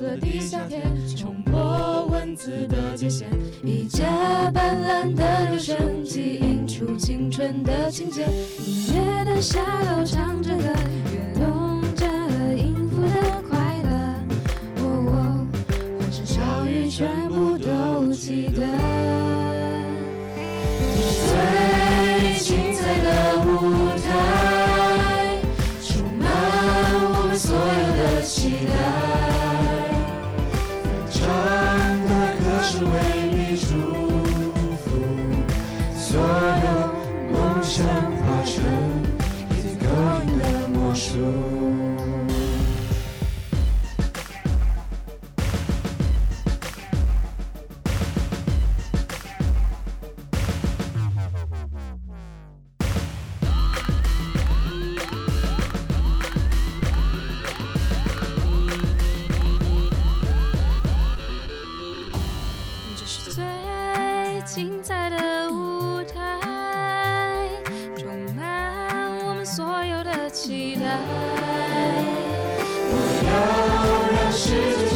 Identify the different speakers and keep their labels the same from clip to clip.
Speaker 1: 飞速的地下铁，冲破文字的界限，一架斑斓的留声机映出青春的情节，音乐的下楼唱着歌，的期待。我要让世界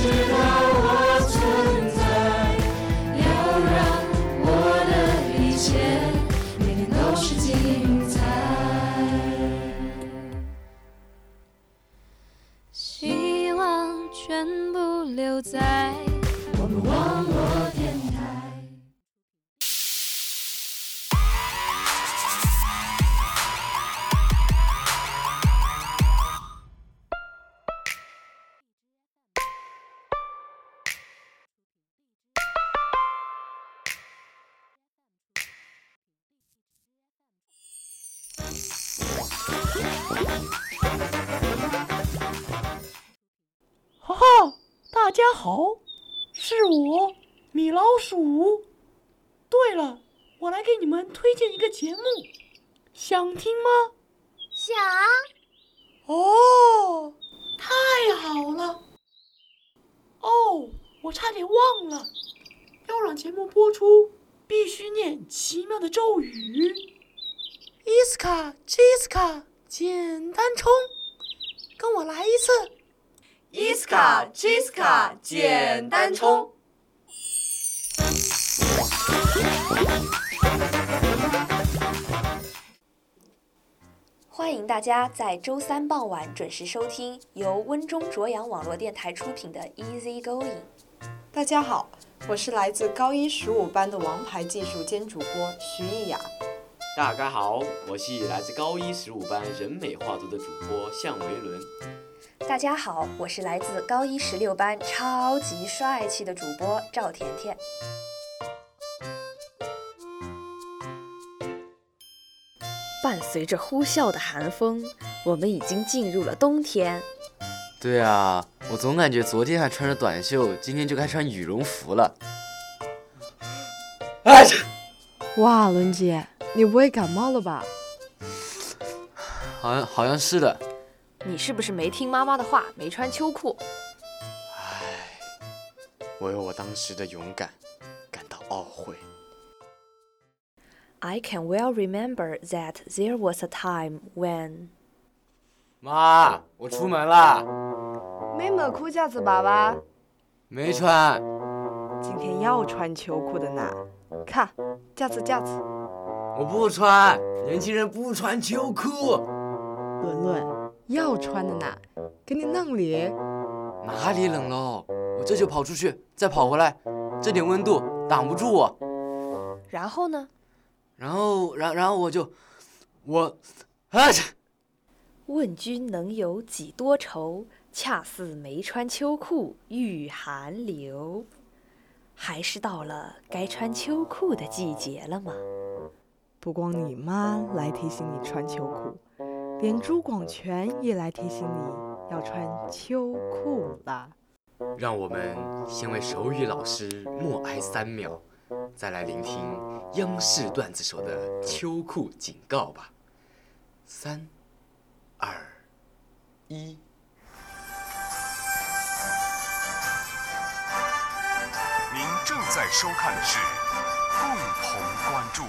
Speaker 2: 家好，是我米老鼠。对了，我来给你们推荐一个节目，想听吗？
Speaker 3: 想
Speaker 2: 哦，太好了！哦，我差点忘了，要让节目播出，必须念奇妙的咒语。伊斯卡，基斯卡，简单冲，跟我来一次。
Speaker 4: 伊斯卡、基斯卡，简单冲。
Speaker 5: 欢迎大家在周三傍晚准时收听由温中卓阳网络电台出品的 Easy Going。
Speaker 4: 大家好，我是来自高一十五班的王牌技术兼主播徐艺雅。
Speaker 6: 大家好，我是来自高一十五班人美画图的主播向维伦。
Speaker 5: 大家好，我是来自高一十六班超级帅气的主播赵甜甜。伴随着呼啸的寒风，我们已经进入了冬天。
Speaker 6: 对啊，我总感觉昨天还穿着短袖，今天就该穿羽绒服了。哎，
Speaker 7: 哇，伦姐，你不会感冒了吧？
Speaker 6: 好像好像是的。
Speaker 5: 你是不是没听妈妈的话，没穿秋裤？
Speaker 6: 唉，我为我当时的勇敢感到懊悔。
Speaker 5: I can well remember that there was a time when
Speaker 6: 妈，我出门啦，
Speaker 7: 没买裤架子爸爸，
Speaker 6: 没穿。
Speaker 7: 今天要穿秋裤的呢。看，架子架子，
Speaker 6: 我不穿，年轻人不穿秋裤。
Speaker 7: 伦伦要穿的呢，给你弄里。
Speaker 6: 哪里冷喽？我这就跑出去，再跑回来，这点温度挡不住我。
Speaker 5: 然后呢？
Speaker 6: 然后，然然后我就，我，啊！
Speaker 5: 问君能有几多愁？恰似没穿秋裤遇寒流。还是到了该穿秋裤的季节了吗？
Speaker 7: 不光你妈来提醒你穿秋裤，连朱广权也来提醒你要穿秋裤了。
Speaker 6: 让我们先为手语老师默哀三秒，再来聆听央视段子手的秋裤警告吧。三、二、一。
Speaker 8: 您正在收看的是共同关注。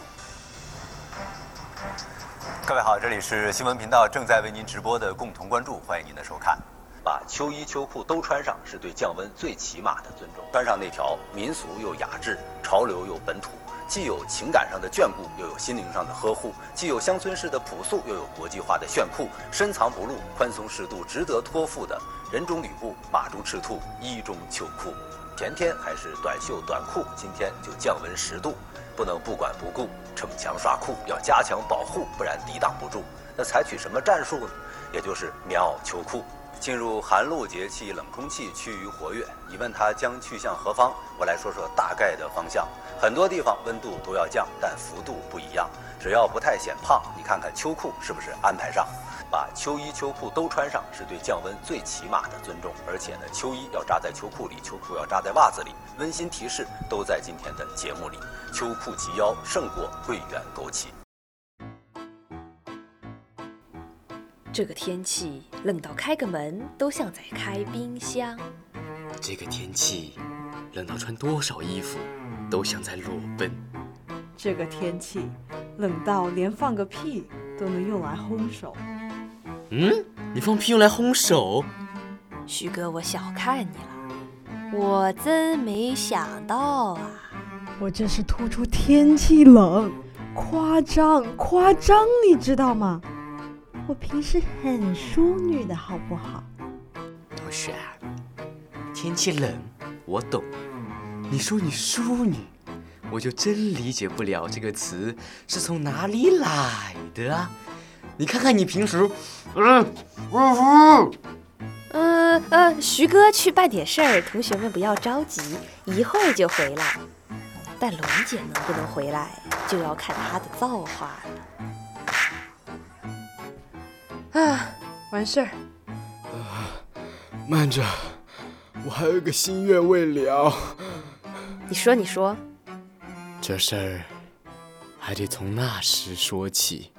Speaker 9: 各位好，这里是新闻频道正在为您直播的共同关注，欢迎您的收看。
Speaker 3: 把秋衣秋裤都穿上，是对降温最起码的尊重。穿上那条民俗又雅致、潮流又本土，既有情感上的眷顾，又有心灵上的呵护；既有乡村式的朴素，又有国际化的炫酷。深藏不露、宽松适度、值得托付的人中吕布、马中赤兔、衣中秋裤。前天还是短袖短裤，今天就降温十度，不能不管不顾，逞强耍酷，要加强保护，不然抵挡不住。那采取什么战术呢？也就是棉袄秋裤。进入寒露节气，冷空气趋于活跃。你问它将去向何方？我来说说大概的方向。很多地方温度都要降，但幅度不一样。只要不太显胖，你看看秋裤是不是安排上？把秋衣秋裤都穿上，是对降温最起码的尊重。而且呢，秋衣要扎在秋裤里，秋裤要扎在袜子里。温馨提示都在今天的节目里。秋裤及腰，胜过桂圆枸杞。
Speaker 5: 这个天气冷到开个门都像在开冰箱。
Speaker 6: 这个天气冷到穿多少衣服都像在裸奔。
Speaker 7: 这个天气冷到连放个屁都能用来烘手。
Speaker 6: 嗯，你放屁用来烘手？
Speaker 5: 徐哥，我小看你了，我真没想到啊！
Speaker 7: 我这是突出天气冷，夸张夸张，你知道吗？我平时很淑女的好不好？
Speaker 6: 同学，天气冷，我懂。你说你淑女，我就真理解不了这个词是从哪里来的啊！你看看你平时，嗯，呜呼，
Speaker 5: 呃呃，徐哥去办点事儿，同学们不要着急，一会儿就回来。但龙姐能不能回来，就要看她的造化了。
Speaker 7: 啊，完事儿。
Speaker 10: 慢着，我还有个心愿未了。
Speaker 5: 你说，你说。
Speaker 10: 这事儿还得从那时说起。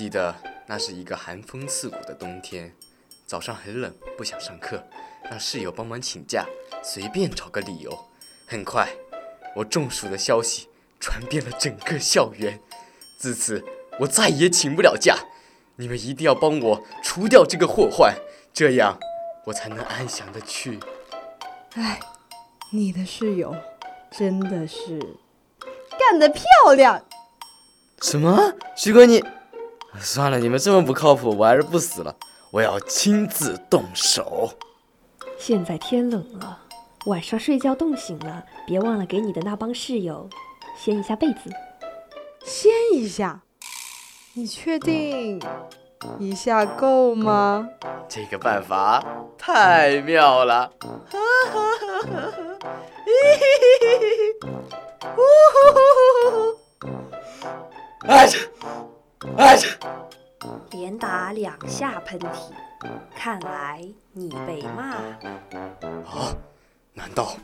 Speaker 6: 记得那是一个寒风刺骨的冬天，早上很冷，不想上课，让室友帮忙请假，随便找个理由。很快，我中暑的消息。传遍了整个校园，自此我再也请不了假。你们一定要帮我除掉这个祸患，这样我才能安详的去。
Speaker 7: 哎，你的室友真的是干得漂亮。
Speaker 6: 什么？徐哥你？算了，你们这么不靠谱，我还是不死了。我要亲自动手。
Speaker 5: 现在天冷了，晚上睡觉冻醒了，别忘了给你的那帮室友。掀一下被子，
Speaker 7: 掀一下，你确定一下够吗？
Speaker 6: 这个办法太妙了！哈哈哈哈哈！呜呼呼呼呼！哎呀，哎呀！
Speaker 5: 连打两下喷嚏，看来你被骂。
Speaker 6: 啊？难道？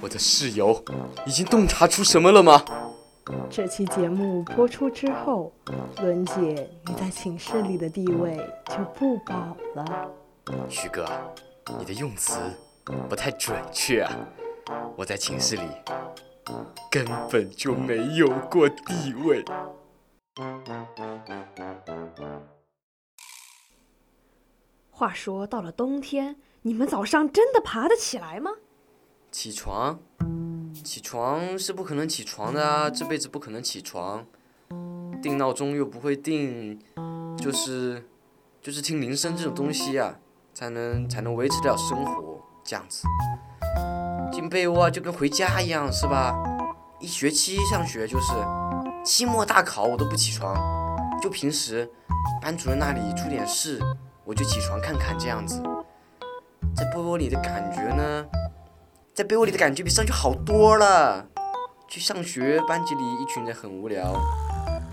Speaker 6: 我的室友已经洞察出什么了吗？
Speaker 7: 这期节目播出之后，伦姐你在寝室里的地位就不保了。
Speaker 6: 徐哥，你的用词不太准确啊！我在寝室里根本就没有过地位。
Speaker 5: 话说到了冬天，你们早上真的爬得起来吗？
Speaker 6: 起床，起床是不可能起床的啊！这辈子不可能起床，定闹钟又不会定，就是就是听铃声这种东西啊，才能才能维持得了生活这样子。进被窝就跟回家一样，是吧？一学期上学就是，期末大考我都不起床，就平时班主任那里出点事，我就起床看看这样子。在被窝里的感觉呢？在被窝里的感觉比上去好多了。去上学，班级里一群人很无聊，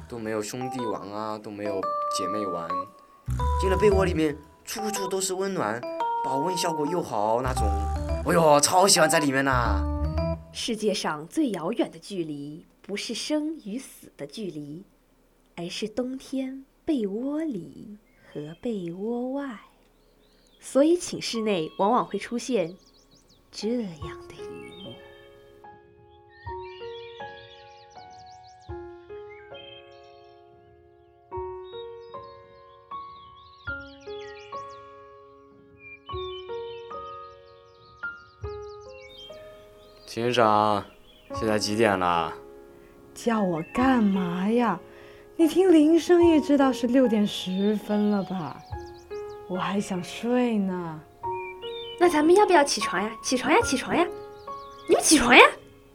Speaker 6: 都没有兄弟玩啊，都没有姐妹玩。进了被窝里面，处处都是温暖，保温效果又好那种。哎呦，超喜欢在里面呐！
Speaker 5: 世界上最遥远的距离，不是生与死的距离，而是冬天被窝里和被窝外。所以寝室内往往会出现这样的一幕。
Speaker 6: 秦长，现在几点了？
Speaker 7: 叫我干嘛呀？你听铃声也知道是六点十分了吧？我还想睡呢。
Speaker 5: 那咱们要不要起床呀？起床呀，起床呀！你们起床呀！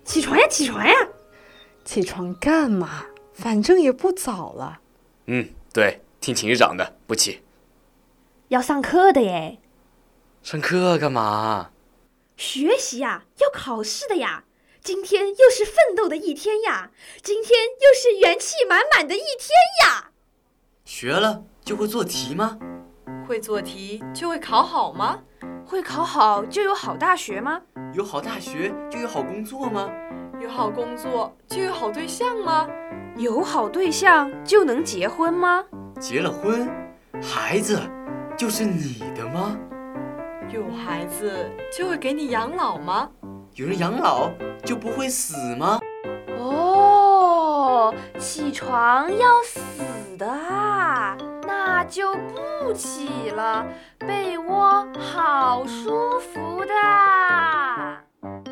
Speaker 5: 起床呀，起床呀！
Speaker 7: 起床干嘛？反正也不早了。
Speaker 6: 嗯，对，听寝室长的，不起。
Speaker 5: 要上课的耶。
Speaker 6: 上课干嘛？
Speaker 5: 学习呀，要考试的呀。今天又是奋斗的一天呀，今天又是元气满满的一天呀。
Speaker 6: 学了就会做题吗？
Speaker 4: 会做题就会考好吗？
Speaker 5: 会考好就有好大学吗？
Speaker 6: 有好大学就有好工作吗？
Speaker 4: 有好工作就有好对象吗？
Speaker 5: 有好对象就能结婚吗？
Speaker 6: 结了婚，孩子就是你的吗？
Speaker 4: 有孩子就会给你养老吗？
Speaker 6: 有人养老就不会死吗？
Speaker 5: 哦，起床要死的啊，那就不起了，被窝好舒服的。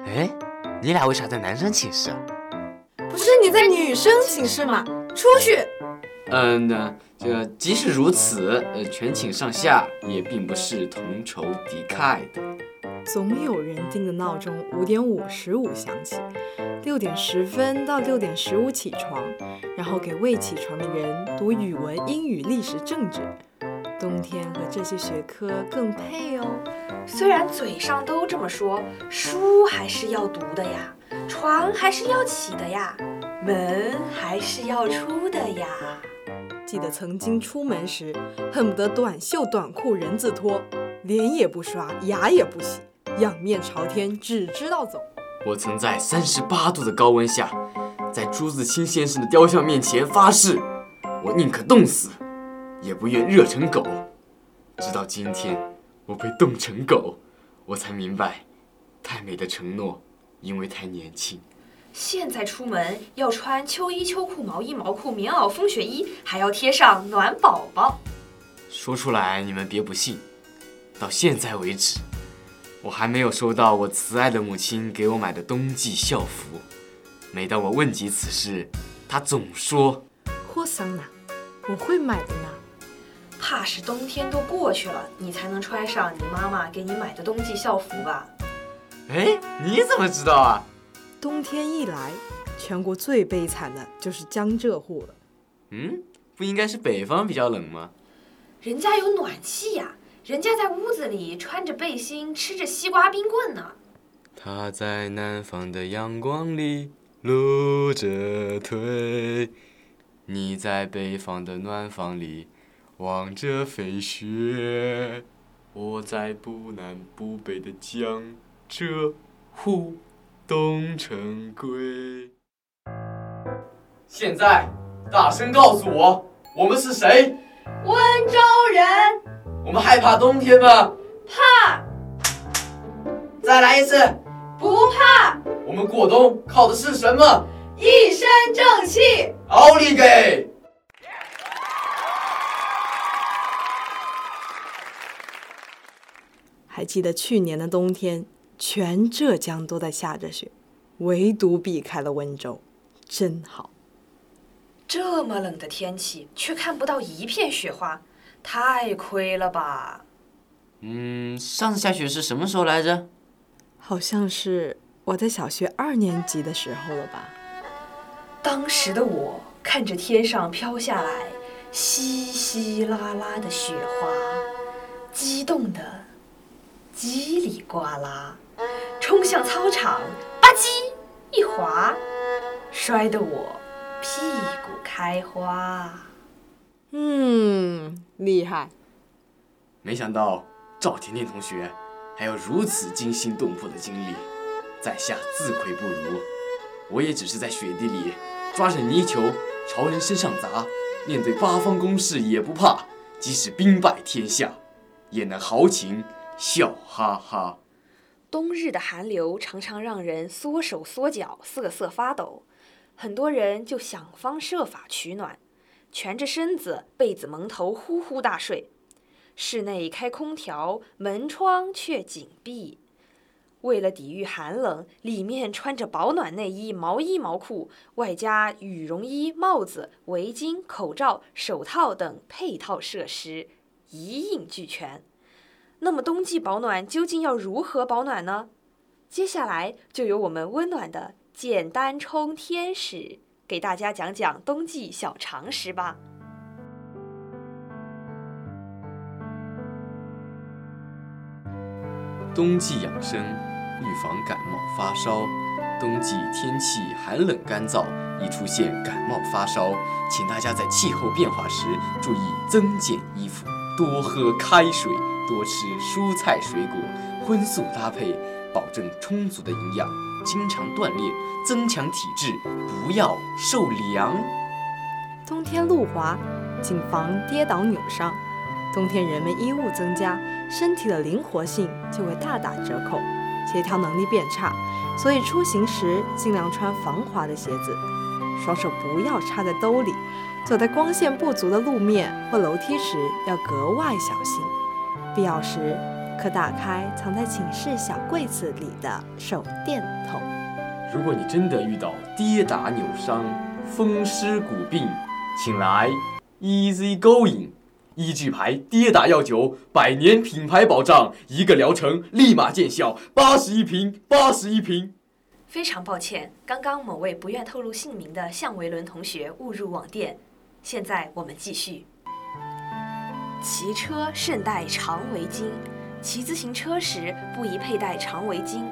Speaker 6: 哎，你俩为啥在男生寝室啊？
Speaker 4: 不是你在女生寝室吗？出去！
Speaker 6: 嗯，那这个即使如此，呃，全寝上下也并不是同仇敌忾的。
Speaker 7: 总有人定的闹钟五点五十五响起，六点十分到六点十五起床，然后给未起床的人读语文、英语、历史、政治。冬天和这些学科更配哦。
Speaker 5: 虽然嘴上都这么说，书还是要读的呀，床还是要起的呀，门还是要出的呀。
Speaker 7: 记得曾经出门时，恨不得短袖短裤人字拖，脸也不刷，牙也不洗。仰面朝天，只知道走。
Speaker 6: 我曾在三十八度的高温下，在朱自清先生的雕像面前发誓，我宁可冻死，也不愿热成狗。直到今天，我被冻成狗，我才明白，太美的承诺，因为太年轻。
Speaker 5: 现在出门要穿秋衣秋裤毛衣毛裤棉袄风雪衣，还要贴上暖宝宝。
Speaker 6: 说出来你们别不信，到现在为止。我还没有收到我慈爱的母亲给我买的冬季校服。每当我问及此事，她总说：“
Speaker 7: 霍桑娜，我会买的呢。”
Speaker 5: 怕是冬天都过去了，你才能穿上你妈妈给你买的冬季校服吧？
Speaker 6: 哎，你怎么知道啊？
Speaker 7: 冬天一来，全国最悲惨的就是江浙沪了。
Speaker 6: 嗯，不应该是北方比较冷吗？
Speaker 5: 人家有暖气呀。人家在屋子里穿着背心，吃着西瓜冰棍呢。
Speaker 6: 他在南方的阳光里露着腿，你在北方的暖房里望着飞雪。我在不南不北的江浙沪东城归。现在，大声告诉我，我们是谁？
Speaker 5: 温州人。
Speaker 6: 我们害怕冬天吗？
Speaker 5: 怕。
Speaker 6: 再来一次。
Speaker 5: 不怕。
Speaker 6: 我们过冬靠的是什么？
Speaker 5: 一身正气。
Speaker 6: 奥利给！
Speaker 7: 还记得去年的冬天，全浙江都在下着雪，唯独避开了温州，真好。
Speaker 5: 这么冷的天气，却看不到一片雪花。太亏了吧！
Speaker 6: 嗯，上次下雪是什么时候来着？
Speaker 7: 好像是我在小学二年级的时候了吧。
Speaker 5: 当时的我看着天上飘下来稀稀拉拉的雪花，激动的叽里呱啦，冲向操场，吧唧一滑，摔得我屁股开花。
Speaker 7: 嗯，厉害！
Speaker 6: 没想到赵甜甜同学还有如此惊心动魄的经历，在下自愧不如。我也只是在雪地里抓着泥球朝人身上砸，面对八方攻势也不怕，即使兵败天下，也能豪情笑哈哈。
Speaker 5: 冬日的寒流常常让人缩手缩脚，瑟瑟发抖，很多人就想方设法取暖。蜷着身子，被子蒙头，呼呼大睡。室内开空调，门窗却紧闭。为了抵御寒冷，里面穿着保暖内衣、毛衣、毛裤，外加羽绒衣、帽子、围巾、口罩、手套等配套设施，一应俱全。那么冬季保暖究竟要如何保暖呢？接下来就由我们温暖的简单冲天使给大家讲讲冬季小常识吧。
Speaker 6: 冬季养生，预防感冒发烧。冬季天气寒冷干燥，易出现感冒发烧，请大家在气候变化时注意增减衣服，多喝开水，多吃蔬菜水果，荤素搭配，保证充足的营养。经常锻炼，增强体质，不要受凉。
Speaker 7: 冬天路滑，谨防跌倒扭伤。冬天人们衣物增加，身体的灵活性就会大打折扣，协调能力变差，所以出行时尽量穿防滑的鞋子，双手不要插在兜里，走在光线不足的路面或楼梯时要格外小心，必要时可打开藏在寝室小柜子里的手电筒。
Speaker 6: 如果你真的遇到跌打扭伤、风湿骨病，请来 Easy Going。一句牌跌打药酒，百年品牌保障，一个疗程立马见效，八十一瓶，八十一瓶。
Speaker 5: 非常抱歉，刚刚某位不愿透露姓名的向维伦同学误入网店。现在我们继续。骑车慎戴长围巾，骑自行车时不宜佩戴长围巾。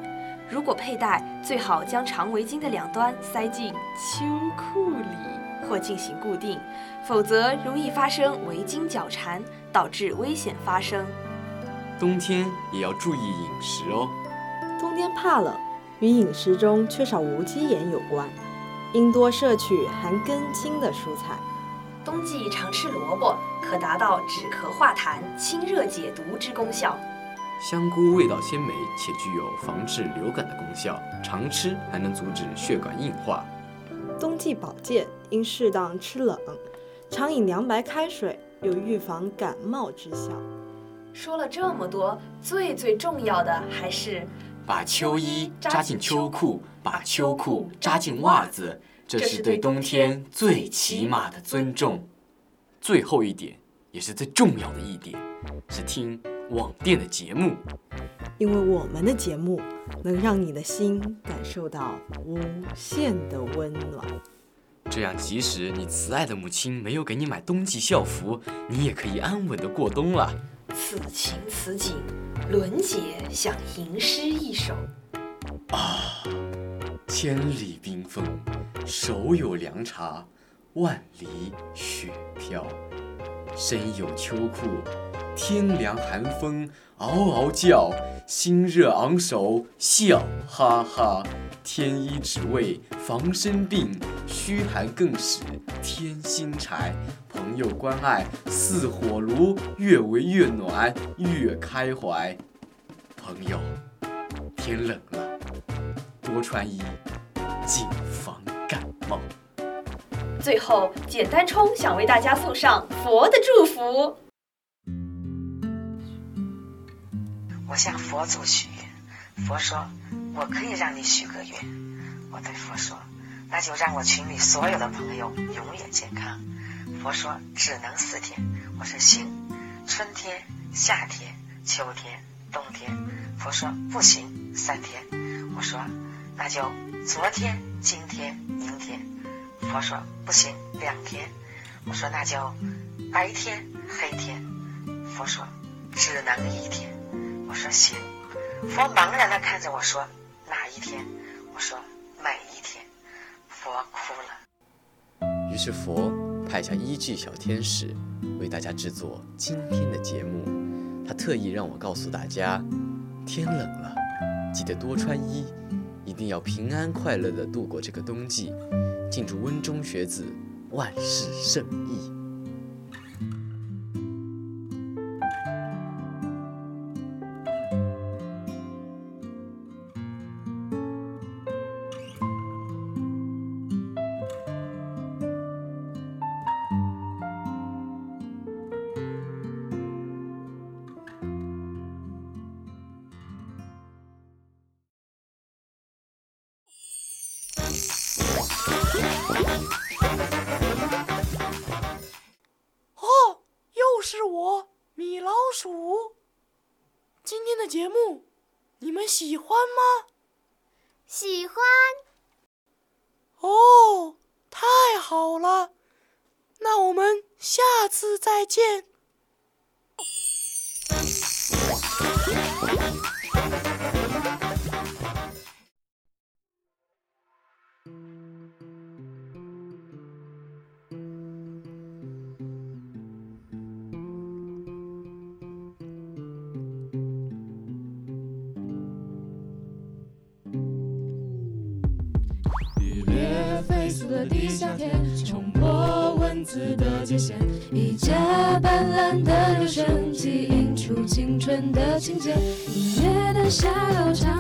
Speaker 5: 如果佩戴，最好将长围巾的两端塞进秋裤里或进行固定。否则容易发生围巾绞缠，导致危险发生。
Speaker 6: 冬天也要注意饮食哦。
Speaker 7: 冬天怕冷，与饮食中缺少无机盐有关，应多摄取含根茎的蔬菜。
Speaker 5: 冬季常吃萝卜，可达到止咳化痰、清热解毒之功效。
Speaker 6: 香菇味道鲜美，且具有防治流感的功效，常吃还能阻止血管硬化。
Speaker 7: 冬季保健应适当吃冷。常饮凉白开水有预防感冒之效。
Speaker 5: 说了这么多，最最重要的还是
Speaker 6: 把秋衣扎进秋裤，把秋裤扎进袜子，这是对冬天最起码的尊重。最后一点，也是最重要的一点，是听网店的节目，
Speaker 7: 因为我们的节目能让你的心感受到无限的温暖。
Speaker 6: 这样，即使你慈爱的母亲没有给你买冬季校服，你也可以安稳的过冬了。
Speaker 5: 此情此景，伦姐想吟诗一首。
Speaker 6: 啊，千里冰封，手有凉茶，万里雪飘。身有秋裤，天凉寒风嗷嗷叫，心热昂首笑哈哈。添衣只为防身病，驱寒更使添新柴。朋友关爱似火炉，越围越暖越开怀。朋友，天冷了，多穿衣，谨防感冒。
Speaker 5: 最后，简单冲想为大家送上佛的祝福。
Speaker 9: 我向佛祖许愿，佛说。我可以让你许个愿，我对佛说，那就让我群里所有的朋友永远健康。佛说只能四天，我说行，春天、夏天、秋天、冬天。佛说不行，三天。我说那就昨天、今天、明天。佛说不行，两天。我说那就白天、黑天。佛说只能一天。我说行。佛茫然的看着我说。哪一天？我说每一天。佛哭了。
Speaker 6: 于是佛派下一句小天使，为大家制作今天的节目。他特意让我告诉大家：天冷了，记得多穿衣，一定要平安快乐的度过这个冬季。敬祝温中学子万事胜意。
Speaker 2: 好了那我们下次再见。
Speaker 11: 似的界限，一架斑斓的留声机，映出青春的情节，音乐的下
Speaker 1: 落。